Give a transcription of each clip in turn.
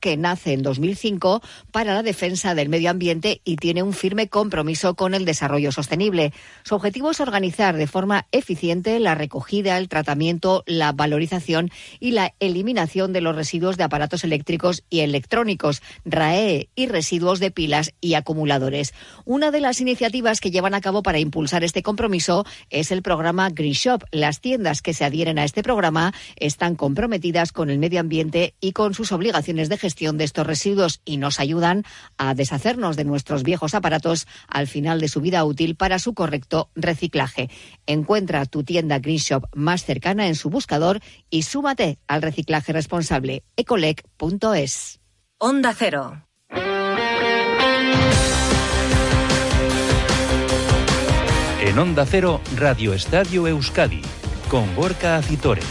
que nace en 2005 para la defensa del medio ambiente y tiene un firme compromiso con el desarrollo sostenible. Su objetivo es organizar de forma eficiente la recogida, el tratamiento, la valorización y la eliminación de los residuos de aparatos eléctricos y electrónicos, RAE y residuos de pilas y acumuladores. Una de las iniciativas que llevan a cabo para impulsar este compromiso es el programa Green Shop. Las tiendas que se adhieren a este programa están comprometidas con el medio ambiente y con sus obligaciones de gestión de estos residuos y nos ayudan a deshacernos de nuestros viejos aparatos al final de su vida útil para su correcto reciclaje. Encuentra tu tienda Green Shop más cercana en su buscador y súmate al reciclaje responsable ecolec.es. Onda Cero. En Onda Cero, Radio Estadio Euskadi, con Gorka Acitores.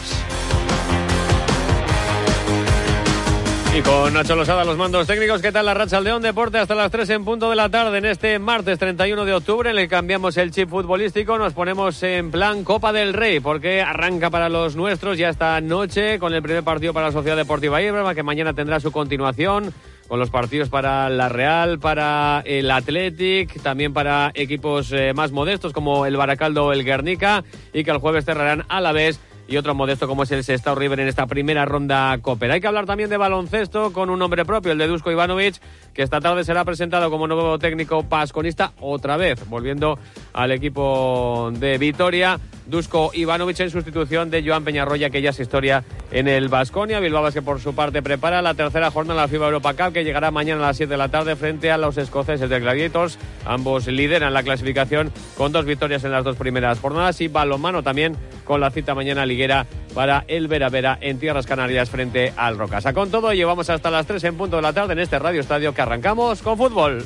Y con Nacho Losada, los mandos técnicos, ¿qué tal la racha León Deporte? Hasta las 3 en punto de la tarde en este martes 31 de octubre, que cambiamos el chip futbolístico, nos ponemos en plan Copa del Rey, porque arranca para los nuestros ya esta noche con el primer partido para la Sociedad Deportiva Iberma, que mañana tendrá su continuación con los partidos para la Real, para el Athletic, también para equipos eh, más modestos como el Baracaldo o el Guernica, y que el jueves cerrarán a la vez y otro modesto como es el Sestao River en esta primera ronda Copper. Hay que hablar también de baloncesto con un nombre propio, el de Dusko Ivanovic, que esta tarde será presentado como nuevo técnico pasconista otra vez, volviendo al equipo de Vitoria. Dusko Ivanovic en sustitución de Joan Peñarroya, que ya es historia en el Basconia. Bilbao que por su parte prepara la tercera jornada de la FIBA Europa Cup, que llegará mañana a las 7 de la tarde frente a los escoceses de Gladiators. Ambos lideran la clasificación con dos victorias en las dos primeras jornadas y balonmano también con la cita mañana liguera para el Vera Vera en Tierras Canarias frente al Rocasa. Con todo, llevamos hasta las 3 en punto de la tarde en este Radio Estadio que arrancamos con fútbol.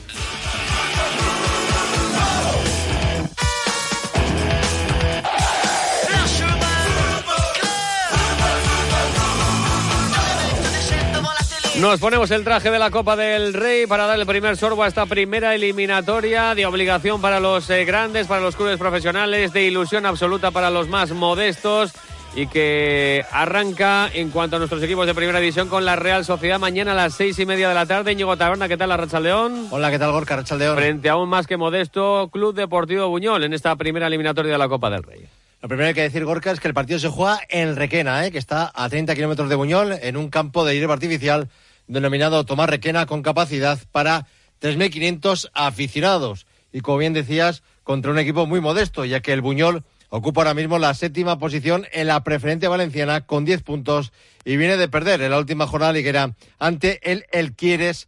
Nos ponemos el traje de la Copa del Rey para dar el primer sorbo a esta primera eliminatoria de obligación para los eh, grandes, para los clubes profesionales, de ilusión absoluta para los más modestos y que arranca en cuanto a nuestros equipos de primera división con la Real Sociedad mañana a las seis y media de la tarde. Íñigo Taberna, ¿qué tal la Rachaldeón? Hola, ¿qué tal Gorka Rachaldeón? Frente a un más que modesto Club Deportivo Buñol en esta primera eliminatoria de la Copa del Rey. Lo primero que hay que decir, Gorka, es que el partido se juega en Requena, ¿eh? que está a 30 kilómetros de Buñol, en un campo de hierba artificial denominado Tomás Requena, con capacidad para 3.500 aficionados. Y como bien decías, contra un equipo muy modesto, ya que el Buñol ocupa ahora mismo la séptima posición en la preferente valenciana con 10 puntos y viene de perder en la última jornada liguera ante el El Quieres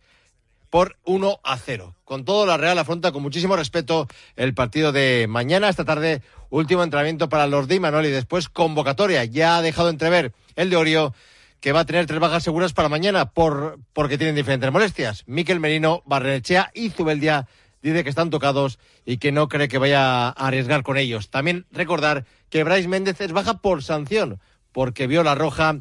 por 1 a 0. Con todo, la Real afronta con muchísimo respeto el partido de mañana, esta tarde, último entrenamiento para los de Imanol y después convocatoria. Ya ha dejado entrever el de Orio que va a tener tres bajas seguras para mañana por, porque tienen diferentes molestias. Miquel Merino, Barrenechea y Zubeldia dice que están tocados y que no cree que vaya a arriesgar con ellos. También recordar que Bryce Méndez es baja por sanción, porque vio la roja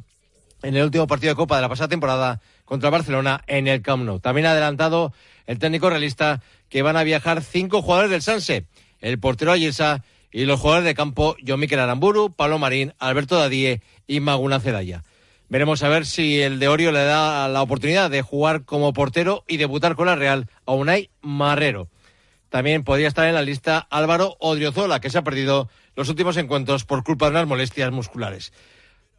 en el último partido de Copa de la pasada temporada contra Barcelona en el Camp Nou. También ha adelantado el técnico realista que van a viajar cinco jugadores del Sanse, el portero Ayesa y los jugadores de campo John Miquel Aramburu, Pablo Marín, Alberto Dadie y Maguna Celaya. Veremos a ver si el de Orio le da la oportunidad de jugar como portero y debutar con la Real a Unai Marrero. También podría estar en la lista Álvaro Odriozola, que se ha perdido los últimos encuentros por culpa de unas molestias musculares.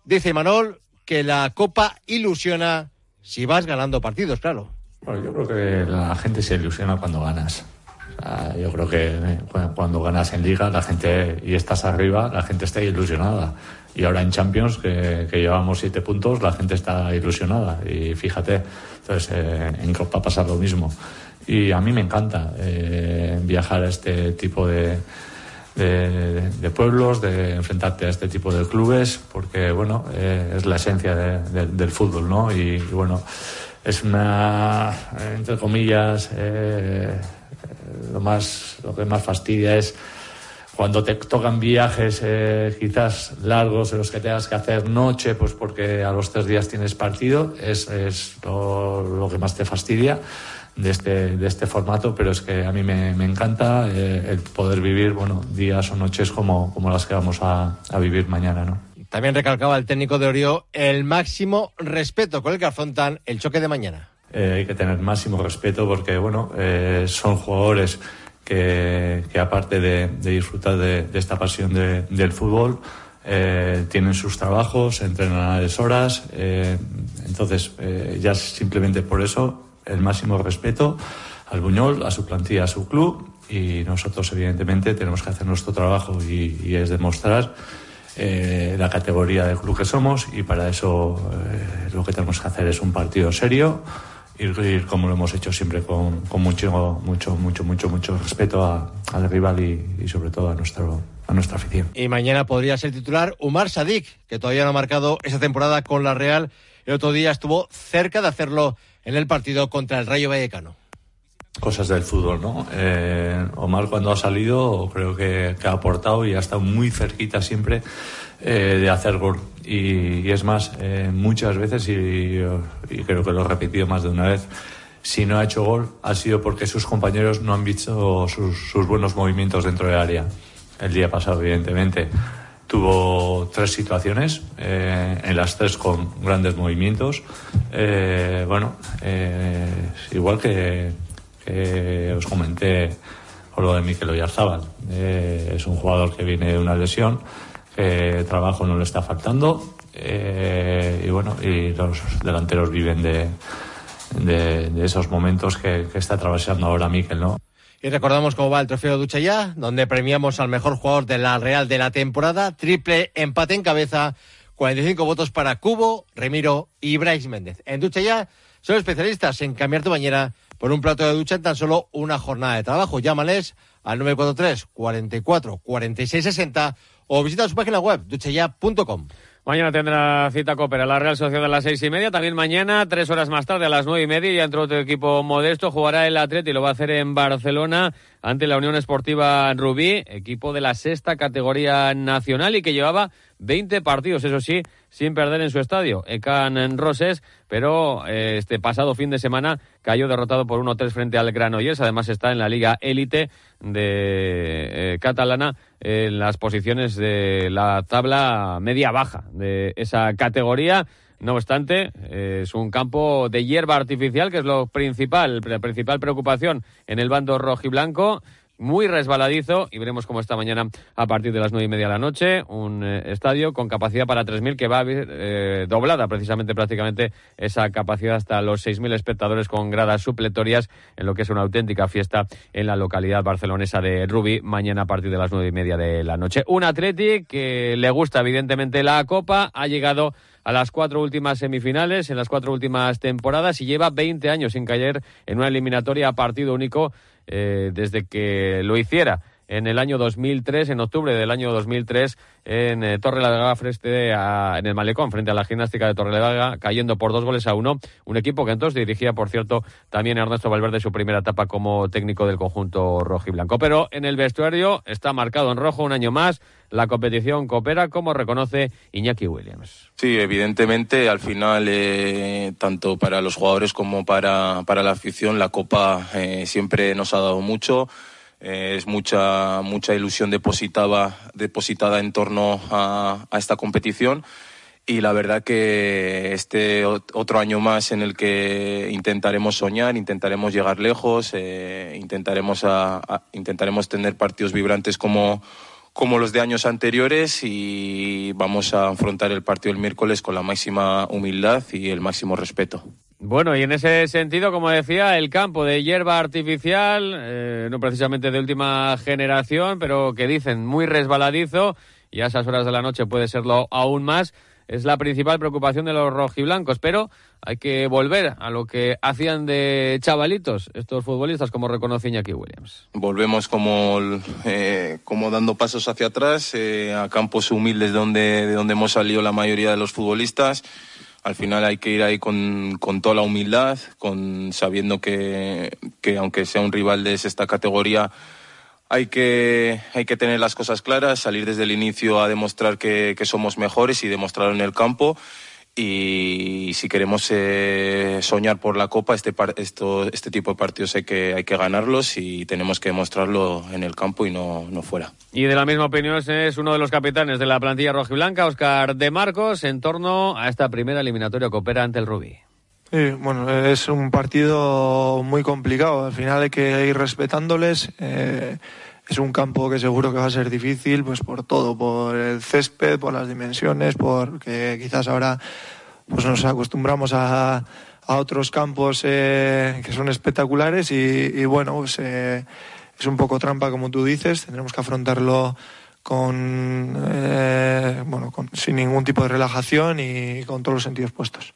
Dice Manol que la Copa ilusiona si vas ganando partidos, claro. Bueno, yo creo que la gente se ilusiona cuando ganas. yo creo que eh, cuando ganas en liga, la gente y estás arriba, la gente está ilusionada. Y ahora en Champions, que, llevamos siete puntos, la gente está ilusionada. Y fíjate, entonces eh, en Copa pasa lo mismo. Y a mí me encanta eh, viajar a este tipo de, de, pueblos, de enfrentarte a este tipo de clubes, porque bueno, eh, es la esencia del fútbol, ¿no? Y, bueno, es una, entre comillas, lo más, lo que más fastidia es cuando te tocan viajes eh, quizás largos en los que tengas que hacer noche, pues porque a los tres días tienes partido, es, es lo, que más te fastidia de este, de este formato, pero es que a mí me, me encanta eh, el poder vivir bueno, días o noches como, como las que vamos a, a vivir mañana. ¿no? también recalcaba el técnico de Orio el máximo respeto con el que afrontan el choque de mañana. Eh, hay que tener máximo respeto porque, bueno, eh, son jugadores que, aparte de, disfrutar de, esta pasión del fútbol, eh, tienen sus trabajos, entrenan a deshoras. entonces, ya simplemente por eso, el máximo respeto al Buñol, a su plantilla, a su club y nosotros, evidentemente, tenemos que hacer nuestro trabajo y, es demostrar la categoría de club que somos y para eso lo que tenemos que hacer es un partido serio, ir, como lo hemos hecho siempre con, mucho, mucho, mucho, mucho, mucho respeto al rival y, sobre todo a nuestro a nuestra afición. Y mañana podría ser titular Umar Sadik, que todavía no ha marcado esa temporada con la Real. El otro día estuvo cerca de hacerlo en el partido contra el Rayo Vallecano. Cosas del fútbol, ¿no? Eh, Omar cuando ha salido creo que, ha aportado y ha estado muy cerquita siempre eh, de hacer gol. Y, es más, eh, muchas veces, y, creo que lo he repetido más de una vez, si no ha hecho gol ha sido porque sus compañeros no han visto sus, buenos movimientos dentro del área. El día pasado, evidentemente, tuvo tres situaciones, en las tres con grandes movimientos. bueno, igual que, os comenté con lo de Mikel Oyarzábal. es un jugador que viene de una lesión eh, trabajo no le está faltando eh, y bueno, y los delanteros viven de, esos momentos que, está atravesando ahora Miquel, ¿no? Y recordamos cómo va el trofeo Ducha ya, donde premiamos al mejor jugador de la Real de la temporada, triple empate en cabeza, 45 votos para Cubo, Remiro y Bryce Méndez. En Ducha ya son especialistas en cambiar tu bañera por un plato de ducha en tan solo una jornada de trabajo. Llámales al 943 44 46 60 o visita su página web, duchaya.com. Mañana tendrá cita Copera, la Real Sociedad a las seis y media. También mañana, tres horas más tarde, a las nueve y media, y entre otro equipo modesto, jugará el Atleti lo va a hacer en Barcelona ante la Unión Esportiva Rubí, equipo de la sexta categoría nacional y que llevaba 20 partidos, eso sí, sin perder en su estadio, Ecan Roses, pero eh, este pasado fin de semana cayó derrotado por 1-3 frente al Granollers. Además está en la Liga Élite de eh, Catalana en las posiciones de la tabla media-baja de esa categoría. No obstante, es un campo de hierba artificial, que es lo principal, la principal preocupación en el bando rojo y blanco muy resbaladizo y veremos cómo está mañana a partir de las nueve y media de la noche. Un eh, estadio con capacidad para 3.000 que va eh, doblada precisamente prácticamente esa capacidad hasta los 6.000 espectadores con gradas supletorias en lo que es una auténtica fiesta en la localidad barcelonesa de Rubí mañana a partir de las nueve y media de la noche. Un Atleti que le gusta evidentemente la Copa, ha llegado a las cuatro últimas semifinales en las cuatro últimas temporadas y lleva 20 años sin caer en una eliminatoria a partido único eh, desde que lo hiciera en el año 2003, en octubre del año 2003, en eh, Torre la frente a, en el Malecón, frente a la gimnástica de Torre Vega, cayendo por dos goles a uno. Un equipo que entonces dirigía, por cierto, también Ernesto Valverde su primera etapa como técnico del conjunto rojo y blanco. Pero en el vestuario está marcado en rojo un año más. La competición coopera, como reconoce Iñaki Williams. Sí, evidentemente, al final, eh, tanto para los jugadores como para, para la afición, la Copa eh, siempre nos ha dado mucho. Eh, es mucha, mucha ilusión depositada, depositada en torno a, esta competición y la verdad que este otro año más en el que intentaremos soñar, intentaremos llegar lejos, eh, intentaremos, intentaremos tener partidos vibrantes como, como los de años anteriores y vamos a afrontar el partido el miércoles con la máxima humildad y el máximo respeto. Bueno, y en ese sentido, como decía, el campo de hierba artificial, eh, no precisamente de última generación, pero que dicen muy resbaladizo, y a esas horas de la noche puede serlo aún más, es la principal preocupación de los rojiblancos, pero hay que volver a lo que hacían de chavalitos estos futbolistas, como reconoce Iñaki Williams. Volvemos como, eh, como dando pasos hacia atrás, eh, a campos humildes donde, de donde hemos salido la mayoría de los futbolistas al final hay que ir ahí con, toda la humildad, con sabiendo que, aunque sea un rival de esta categoría, hay que, hay que tener las cosas claras, salir desde el inicio a demostrar que, somos mejores y demostrarlo en el campo y si queremos eh, soñar por la Copa, este, esto, este tipo de partidos hay que, hay que ganarlos y tenemos que demostrarlo en el campo y no, no fuera. Y de la misma opinión es uno de los capitanes de la plantilla rojiblanca, Oscar de Marcos, en torno a esta primera eliminatoria que opera ante el Rubí. Sí, bueno, es un partido muy complicado. Al final hay que ir respetándoles. Eh, es un campo que seguro que va a ser difícil, pues por todo, por el césped, por las dimensiones, porque quizás ahora pues nos acostumbramos a, a otros campos eh, que son espectaculares y, bueno, pues eh, es un poco trampa como tú dices, tendremos que afrontarlo con, eh, bueno, con, sin ningún tipo de relajación y con todos los sentidos puestos.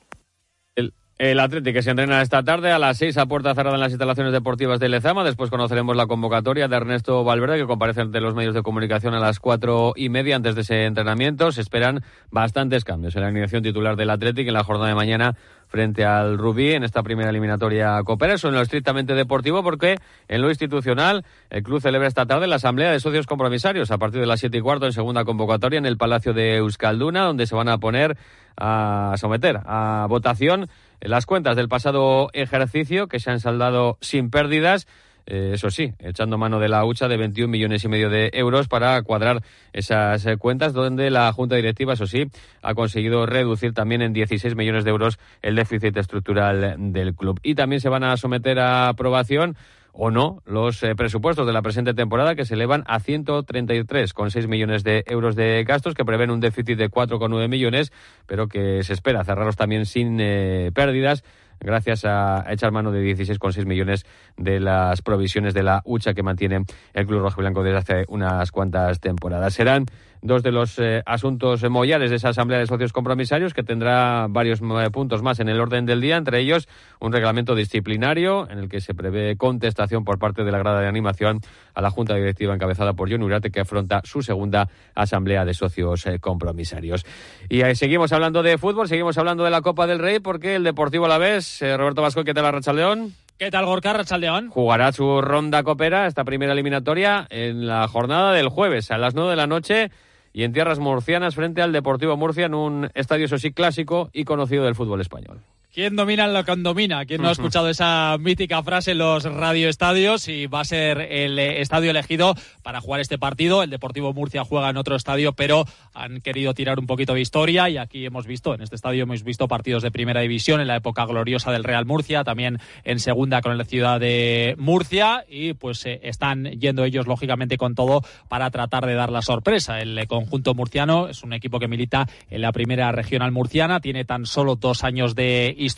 El Atlético se entrena esta tarde a las seis a puerta cerrada en las instalaciones deportivas de Lezama. Después conoceremos la convocatoria de Ernesto Valverde, que comparece ante los medios de comunicación a las cuatro y media antes de ese entrenamiento. Se esperan bastantes cambios en la alineación titular del Atlético en la jornada de mañana frente al Rubí en esta primera eliminatoria Copera. Eso en lo estrictamente deportivo, porque en lo institucional el club celebra esta tarde la asamblea de socios compromisarios a partir de las siete y cuarto en segunda convocatoria en el Palacio de Euskalduna, donde se van a poner a someter a votación las cuentas del pasado ejercicio que se han saldado sin pérdidas. Eh, eso sí, echando mano de la hucha de 21 millones y medio de euros para cuadrar esas eh, cuentas, donde la Junta Directiva, eso sí, ha conseguido reducir también en 16 millones de euros el déficit estructural del club. Y también se van a someter a aprobación o no los eh, presupuestos de la presente temporada que se elevan a 133,6 millones de euros de gastos que prevén un déficit de 4,9 millones, pero que se espera cerrarlos también sin eh, pérdidas gracias a echar mano de 16,6 millones de las provisiones de la hucha que mantiene el Club Rojo Blanco desde hace unas cuantas temporadas. Serán dos de los eh, asuntos mollares de esa Asamblea de Socios Compromisarios que tendrá varios eh, puntos más en el orden del día, entre ellos un reglamento disciplinario en el que se prevé contestación por parte de la grada de animación a la Junta Directiva encabezada por John Urate que afronta su segunda Asamblea de Socios eh, Compromisarios. Y seguimos hablando de fútbol, seguimos hablando de la Copa del Rey porque el Deportivo a la vez, Roberto Vasco, ¿qué tal la León? ¿Qué tal, Gorka Rachaldeón? Jugará su ronda copera, esta primera eliminatoria, en la jornada del jueves a las 9 de la noche y en tierras murcianas frente al Deportivo Murcia en un estadio, eso clásico y conocido del fútbol español. ¿Quién domina lo que domina? ¿Quién no ha escuchado esa mítica frase en los radioestadios? Y va a ser el eh, estadio elegido para jugar este partido. El Deportivo Murcia juega en otro estadio, pero han querido tirar un poquito de historia. Y aquí hemos visto, en este estadio hemos visto partidos de primera división en la época gloriosa del Real Murcia, también en segunda con la ciudad de Murcia. Y pues eh, están yendo ellos, lógicamente, con todo para tratar de dar la sorpresa. El conjunto murciano es un equipo que milita en la primera regional murciana, tiene tan solo dos años de historia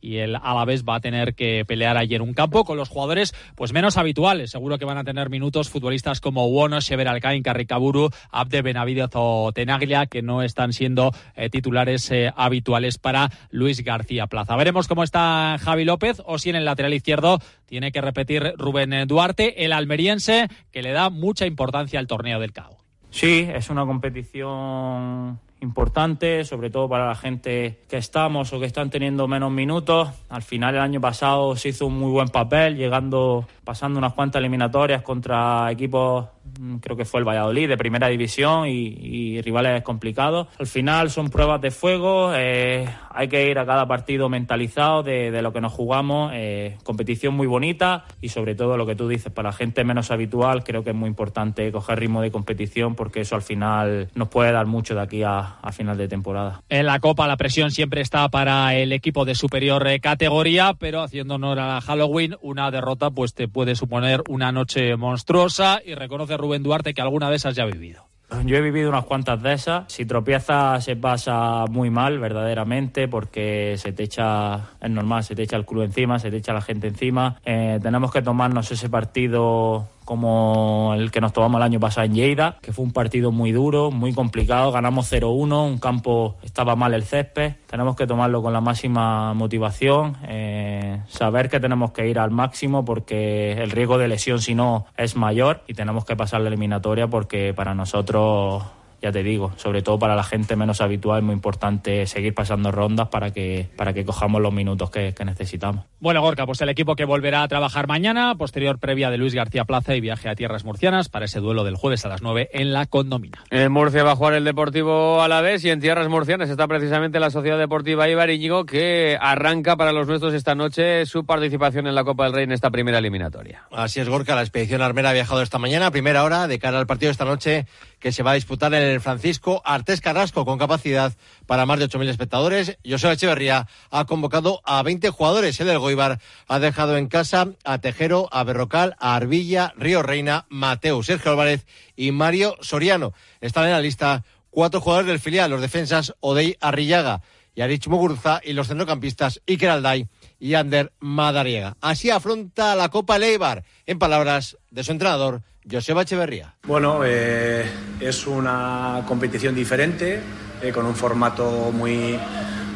y el Alavés va a tener que pelear en un campo con los jugadores pues menos habituales. Seguro que van a tener minutos futbolistas como Wono, Shever Alcain, Carricaburu, Abde Benavidez o Tenaglia que no están siendo eh, titulares eh, habituales para Luis García Plaza. Veremos cómo está Javi López o si en el lateral izquierdo tiene que repetir Rubén Duarte, el almeriense que le da mucha importancia al torneo del CAO. Sí, es una competición importante, sobre todo para la gente que estamos o que están teniendo menos minutos. Al final el año pasado se hizo un muy buen papel, llegando, pasando unas cuantas eliminatorias contra equipos Mm, creo que fue el Valladolid de primera división y, rivales complicados. Al final son pruebas de fuego, eh, hay que ir a cada partido mentalizado de, lo que nos jugamos, eh, competición muy bonita y sobre todo lo que tú dices, para la gente menos habitual creo que es muy importante coger ritmo de competición porque eso al final nos puede dar mucho de aquí a, final de temporada. En la Copa la presión siempre está para el equipo de superior categoría, pero haciendo honor a Halloween, una derrota pues te puede suponer una noche monstruosa y reconoce Rubén Duarte que alguna de esas ya ha vivido. Yo he vivido unas cuantas de esas. Si tropiezas se pasa muy mal, verdaderamente, porque se te echa, es normal, se te echa el club encima, se te echa la gente encima. Eh, tenemos que tomarnos ese partido como el que nos tomamos el año pasado en Lleida, que fue un partido muy duro, muy complicado, ganamos 0-1, un campo estaba mal el césped, tenemos que tomarlo con la máxima motivación, eh, saber que tenemos que ir al máximo porque el riesgo de lesión si no es mayor y tenemos que pasar la eliminatoria porque para nosotros ya te digo, sobre todo para la gente menos habitual, es muy importante seguir pasando rondas para que, para que cojamos los minutos que, necesitamos. Bueno, Gorka, pues el equipo que volverá a trabajar mañana, posterior previa de Luis García Plaza y viaje a tierras murcianas para ese duelo del jueves a las 9 en la condomina. En Murcia va a jugar el Deportivo a la vez y en tierras murcianas está precisamente la Sociedad Deportiva Ibar que arranca para los nuestros esta noche su participación en la Copa del Rey en esta primera eliminatoria. Así es, Gorka, la expedición armera ha viajado esta mañana, primera hora, de cara al partido de esta noche que se va a disputar en el Francisco Artés Carrasco con capacidad para más de 8.000 espectadores. José Echeverría ha convocado a 20 jugadores. El del Goibar ha dejado en casa a Tejero, a Berrocal, a Arbilla, Río Reina, Mateo, Sergio Álvarez y Mario Soriano. Están en la lista cuatro jugadores del filial, los defensas Odey Arrillaga y Arich Mugurza y los centrocampistas Iker Alday y Ander Madariega. Así afronta la Copa Leibar, en palabras de su entrenador, Joseba Echeverría. Bueno, eh, es una competición diferente, eh, con un formato muy,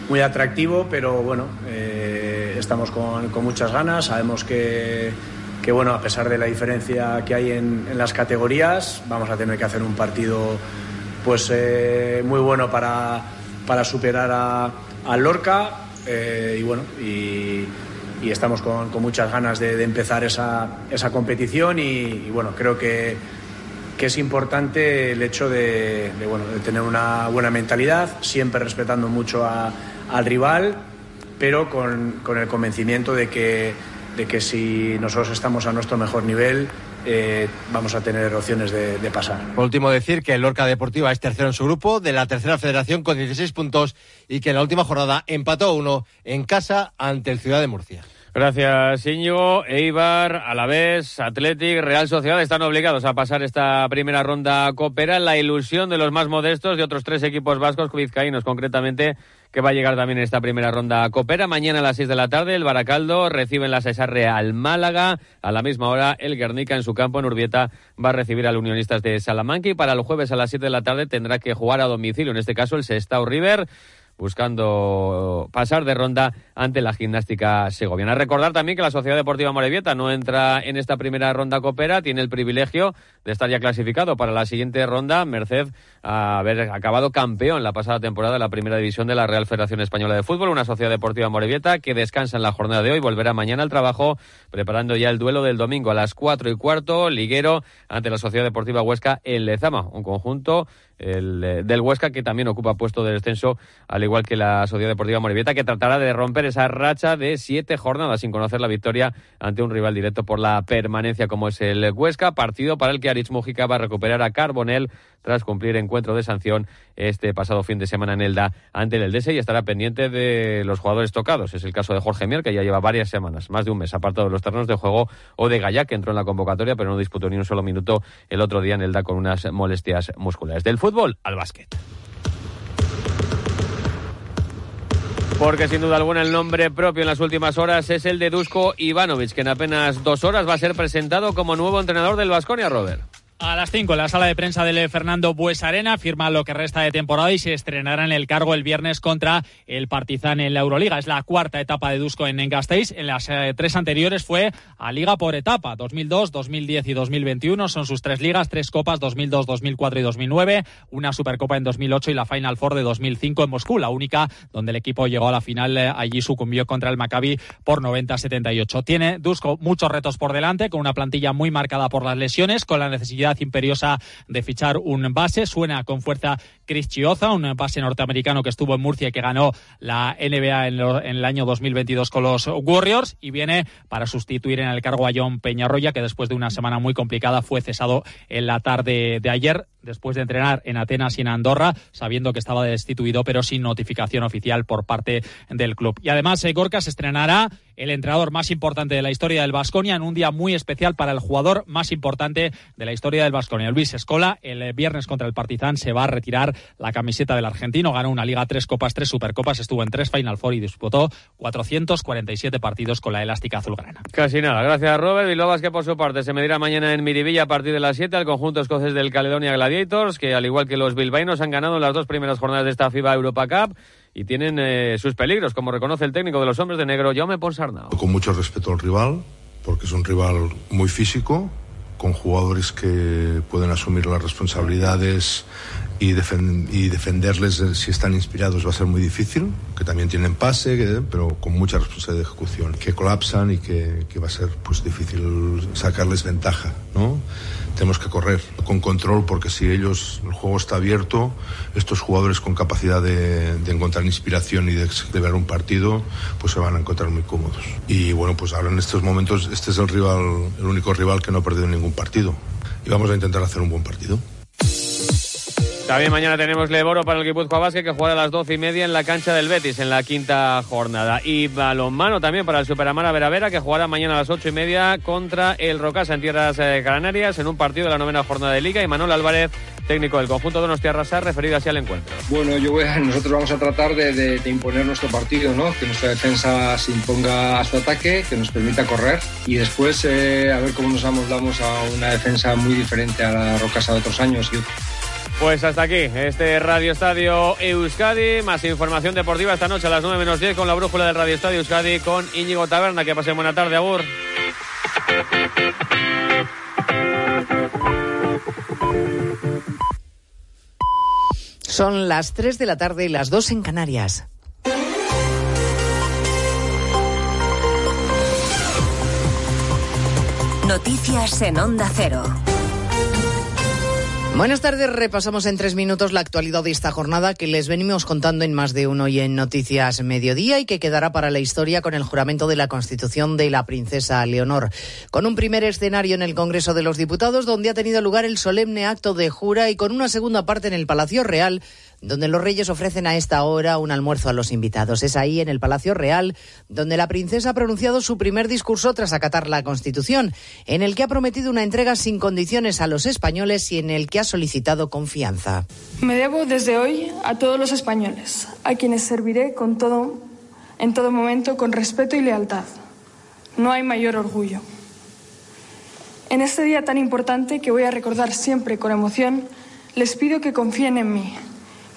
muy atractivo, pero bueno, eh, estamos con, muchas ganas. Sabemos que, que, bueno, a pesar de la diferencia que hay en, las categorías, vamos a tener que hacer un partido pues, muy bueno para, para superar a Lorca. Y bueno, y estamos con, muchas ganas de, empezar esa, competición y, bueno, creo que, es importante el hecho de, bueno, de tener una buena mentalidad, siempre respetando mucho al rival, pero con, el convencimiento de que, de que si nosotros estamos a nuestro mejor nivel, eh, vamos a tener opciones de, pasar. Por último, decir que el Lorca Deportiva es tercero en su grupo de la tercera federación con 16 puntos y que en la última jornada empató uno en casa ante el Ciudad de Murcia. Gracias, Íñigo. Eibar, Alavés, Athletic, Real Sociedad están obligados a pasar esta primera ronda Coopera. La ilusión de los más modestos de otros tres equipos vascos, vizcaínos concretamente, que va a llegar también en esta primera ronda Coopera. Mañana a las 6 de la tarde, el Baracaldo recibe en la Cesarre al Málaga. A la misma hora, el Guernica en su campo en Urbieta va a recibir al Unionistas de Salamanca. Y para el jueves a las 7 de la tarde tendrá que jugar a domicilio, en este caso el Sestao River buscando pasar de ronda ante la gimnástica segoviana. Recordar también que la Sociedad Deportiva Morevieta no entra en esta primera ronda coopera, tiene el privilegio de estar ya clasificado para la siguiente ronda, merced a haber acabado campeón la pasada temporada en la primera división de la Real Federación Española de Fútbol, una Sociedad Deportiva Morevieta que descansa en la jornada de hoy, volverá mañana al trabajo, preparando ya el duelo del domingo a las cuatro y cuarto, liguero ante la Sociedad Deportiva Huesca en Lezama, un conjunto el, eh, del Huesca, que también ocupa puesto de descenso, al igual que la Sociedad Deportiva Morevieta, que tratará de romper esa racha de siete jornadas sin conocer la victoria ante un rival directo por la permanencia como es el Huesca, partido para el que Aritz Mujica va a recuperar a Carbonel tras cumplir encuentro de sanción este pasado fin de semana en Elda ante el Eldese y estará pendiente de los jugadores tocados. Es el caso de Jorge Mier, que ya lleva varias semanas, más de un mes apartado de los terrenos de juego, o de Gaya, que entró en la convocatoria pero no disputó ni un solo minuto el otro día en Elda con unas molestias musculares. Del fútbol al básquet. Porque sin duda alguna el nombre propio en las últimas horas es el de Dusko Ivanovic, que en apenas dos horas va a ser presentado como nuevo entrenador del Vasconia, Robert. A las 5 en la sala de prensa del Fernando Buesarena firma lo que resta de temporada y se estrenará en el cargo el viernes contra el Partizan en la Euroliga. Es la cuarta etapa de Dusko en Gasteiz. En las eh, tres anteriores fue a liga por etapa. 2002, 2010 y 2021 son sus tres ligas, tres copas 2002, 2004 y 2009, una Supercopa en 2008 y la Final Four de 2005 en Moscú, la única donde el equipo llegó a la final. Eh, allí sucumbió contra el Maccabi por 90-78. Tiene Dusko muchos retos por delante con una plantilla muy marcada por las lesiones, con la necesidad imperiosa de fichar un base. Suena con fuerza Chris Chioza, un base norteamericano que estuvo en Murcia y que ganó la NBA en, el año 2022 con los Warriors y viene para sustituir en el cargo a John Peñarroya, que después de una semana muy complicada fue cesado en la tarde de ayer después de entrenar en Atenas y en Andorra, sabiendo que estaba destituido, pero sin notificación oficial por parte del club. Y además, eh, Gorka se estrenará el entrenador más importante de la historia del Vasconia en un día muy especial para el jugador más importante de la historia del Vasconia, Luis Escola. El viernes contra el Partizan se va a retirar la camiseta del argentino. Ganó una Liga, tres Copas, tres Supercopas, estuvo en tres Final Four y disputó 447 partidos con la elástica azulgrana. Casi nada. Gracias, Robert. Y Lobas, que por su parte se medirá mañana en Miribilla a partir de las 7 al conjunto escocés del Caledonia Gladiators, que al igual que los bilbaínos han ganado las dos primeras jornadas de esta FIBA Europa Cup y tienen eh, sus peligros, como reconoce el técnico de los hombres de negro, Jaume Ponsarnau. Con mucho respeto al rival, porque es un rival muy físico, con jugadores que pueden asumir las responsabilidades y, y, defenderles si están inspirados va a ser muy difícil, que también tienen pase, pero con mucha responsabilidad de ejecución, que colapsan y que, que, va a ser pues difícil sacarles ventaja, ¿no? Tenemos que correr con control porque si ellos, el juego está abierto, estos jugadores con capacidad de, de encontrar inspiración y de, de, ver un partido, pues se van a encontrar muy cómodos. Y bueno, pues ahora en estos momentos este es el rival, el único rival que no ha perdido ningún partido. Y vamos a intentar hacer un buen partido. También mañana tenemos Leboro para el Guipúzcoa Basket que jugará a las doce y media en la cancha del Betis en la quinta jornada. Y balonmano también para el Superamara Veravera que jugará mañana a las ocho y media contra el Rocasa en tierras eh, canarias en un partido de la novena jornada de Liga. Y Manuel Álvarez, técnico del conjunto de Rasar, referido así al encuentro. Bueno, yo voy a, nosotros vamos a tratar de, imponer nuestro partido, ¿no? Que nuestra defensa se imponga a su ataque, que nos permita correr y después eh, a ver cómo nos amoldamos a una defensa muy diferente a la Rocasa de otros años. Pues hasta aquí, este Radio Estadio Euskadi. Más información deportiva esta noche a las 9 menos 10 con la brújula del Radio Estadio Euskadi con Íñigo Taberna. Que pasen buena tarde, Agur. Son las 3 de la tarde y las 2 en Canarias. Noticias en Onda Cero. Buenas tardes, repasamos en tres minutos la actualidad de esta jornada que les venimos contando en más de uno y en Noticias Mediodía y que quedará para la historia con el juramento de la Constitución de la princesa Leonor. Con un primer escenario en el Congreso de los Diputados donde ha tenido lugar el solemne acto de jura y con una segunda parte en el Palacio Real donde los reyes ofrecen a esta hora un almuerzo a los invitados. Es ahí, en el Palacio Real, donde la princesa ha pronunciado su primer discurso tras acatar la Constitución, en el que ha prometido una entrega sin condiciones a los españoles y en el que ha solicitado confianza. Me debo desde hoy a todos los españoles, a quienes serviré con todo, en todo momento con respeto y lealtad. No hay mayor orgullo. En este día tan importante que voy a recordar siempre con emoción, les pido que confíen en mí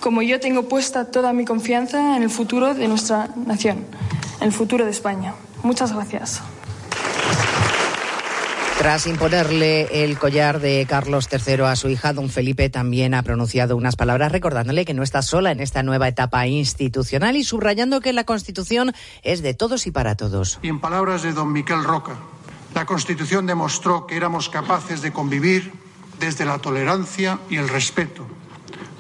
como yo tengo puesta toda mi confianza en el futuro de nuestra nación, en el futuro de España. Muchas gracias. Tras imponerle el collar de Carlos III a su hija, don Felipe también ha pronunciado unas palabras recordándole que no está sola en esta nueva etapa institucional y subrayando que la Constitución es de todos y para todos. Y en palabras de don Miquel Roca, la Constitución demostró que éramos capaces de convivir desde la tolerancia y el respeto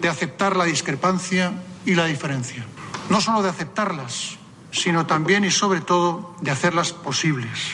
de aceptar la discrepancia y la diferencia. No solo de aceptarlas, sino también y sobre todo de hacerlas posibles.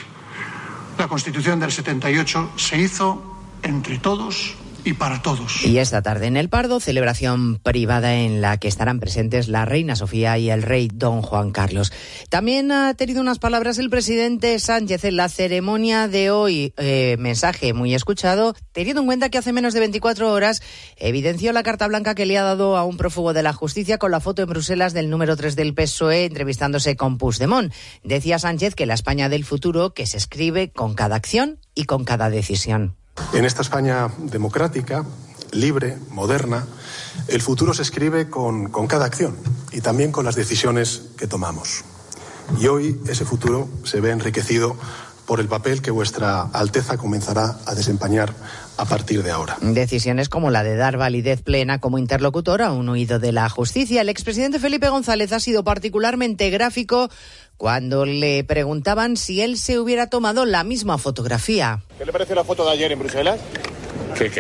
La Constitución del 78 se hizo entre todos y para todos. Y esta tarde en el Pardo, celebración privada en la que estarán presentes la reina Sofía y el rey don Juan Carlos. También ha tenido unas palabras el presidente Sánchez en la ceremonia de hoy, eh, mensaje muy escuchado, teniendo en cuenta que hace menos de 24 horas evidenció la carta blanca que le ha dado a un prófugo de la justicia con la foto en Bruselas del número 3 del PSOE entrevistándose con Puigdemont. Decía Sánchez que la España del futuro que se escribe con cada acción y con cada decisión. En esta España democrática, libre, moderna, el futuro se escribe con, con, cada acción y también con las decisiones que tomamos. Y hoy ese futuro se ve enriquecido por el papel que vuestra Alteza comenzará a desempeñar a partir de ahora. Decisiones como la de dar validez plena como interlocutor a un huido de la justicia. El expresidente Felipe González ha sido particularmente gráfico cuando le preguntaban si él se hubiera tomado la misma fotografía. ¿Qué le pareció la foto de ayer en Bruselas? ¿Qué, qué?